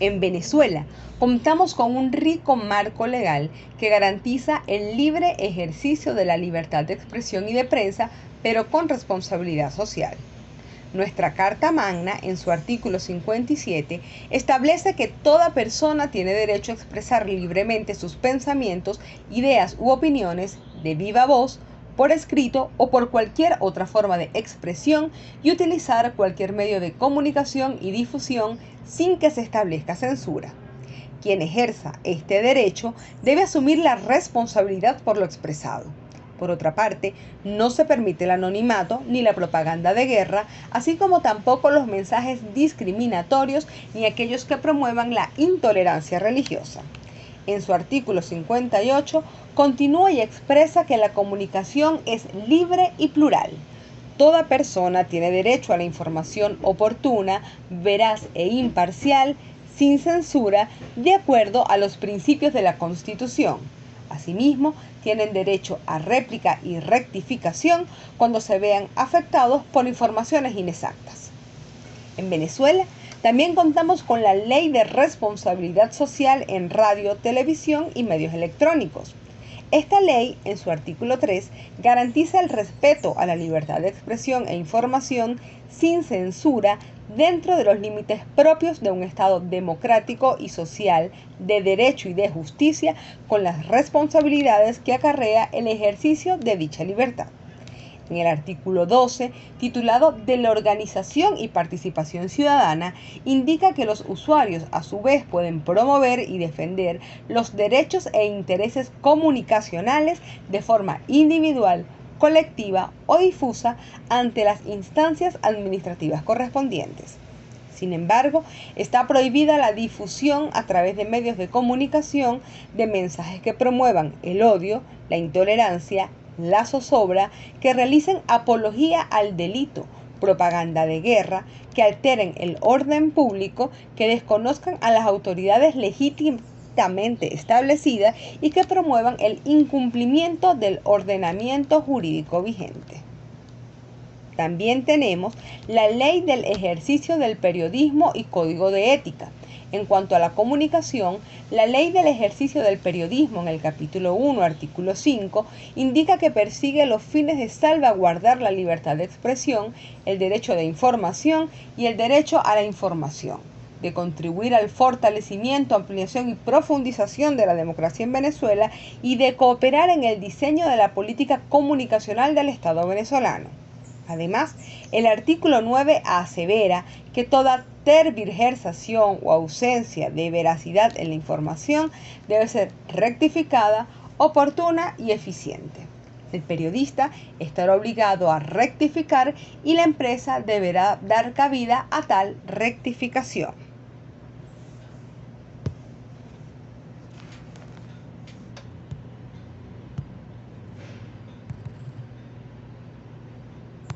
En Venezuela contamos con un rico marco legal que garantiza el libre ejercicio de la libertad de expresión y de prensa, pero con responsabilidad social. Nuestra Carta Magna, en su artículo 57, establece que toda persona tiene derecho a expresar libremente sus pensamientos, ideas u opiniones de viva voz, por escrito o por cualquier otra forma de expresión y utilizar cualquier medio de comunicación y difusión sin que se establezca censura. Quien ejerza este derecho debe asumir la responsabilidad por lo expresado. Por otra parte, no se permite el anonimato ni la propaganda de guerra, así como tampoco los mensajes discriminatorios ni aquellos que promuevan la intolerancia religiosa. En su artículo 58 continúa y expresa que la comunicación es libre y plural. Toda persona tiene derecho a la información oportuna, veraz e imparcial, sin censura, de acuerdo a los principios de la Constitución. Asimismo, tienen derecho a réplica y rectificación cuando se vean afectados por informaciones inexactas. En Venezuela, también contamos con la Ley de Responsabilidad Social en Radio, Televisión y Medios Electrónicos. Esta ley, en su artículo 3, garantiza el respeto a la libertad de expresión e información sin censura dentro de los límites propios de un Estado democrático y social de derecho y de justicia con las responsabilidades que acarrea el ejercicio de dicha libertad en el artículo 12, titulado de la organización y participación ciudadana, indica que los usuarios a su vez pueden promover y defender los derechos e intereses comunicacionales de forma individual, colectiva o difusa ante las instancias administrativas correspondientes. Sin embargo, está prohibida la difusión a través de medios de comunicación de mensajes que promuevan el odio, la intolerancia, la zozobra, que realicen apología al delito, propaganda de guerra, que alteren el orden público, que desconozcan a las autoridades legítimamente establecidas y que promuevan el incumplimiento del ordenamiento jurídico vigente. También tenemos la ley del ejercicio del periodismo y código de ética, en cuanto a la comunicación, la ley del ejercicio del periodismo en el capítulo 1, artículo 5, indica que persigue los fines de salvaguardar la libertad de expresión, el derecho de información y el derecho a la información de contribuir al fortalecimiento, ampliación y profundización de la democracia en Venezuela y de cooperar en el diseño de la política comunicacional del Estado venezolano. Además, el artículo 9 asevera que toda tergiversación o ausencia de veracidad en la información debe ser rectificada, oportuna y eficiente. El periodista estará obligado a rectificar y la empresa deberá dar cabida a tal rectificación.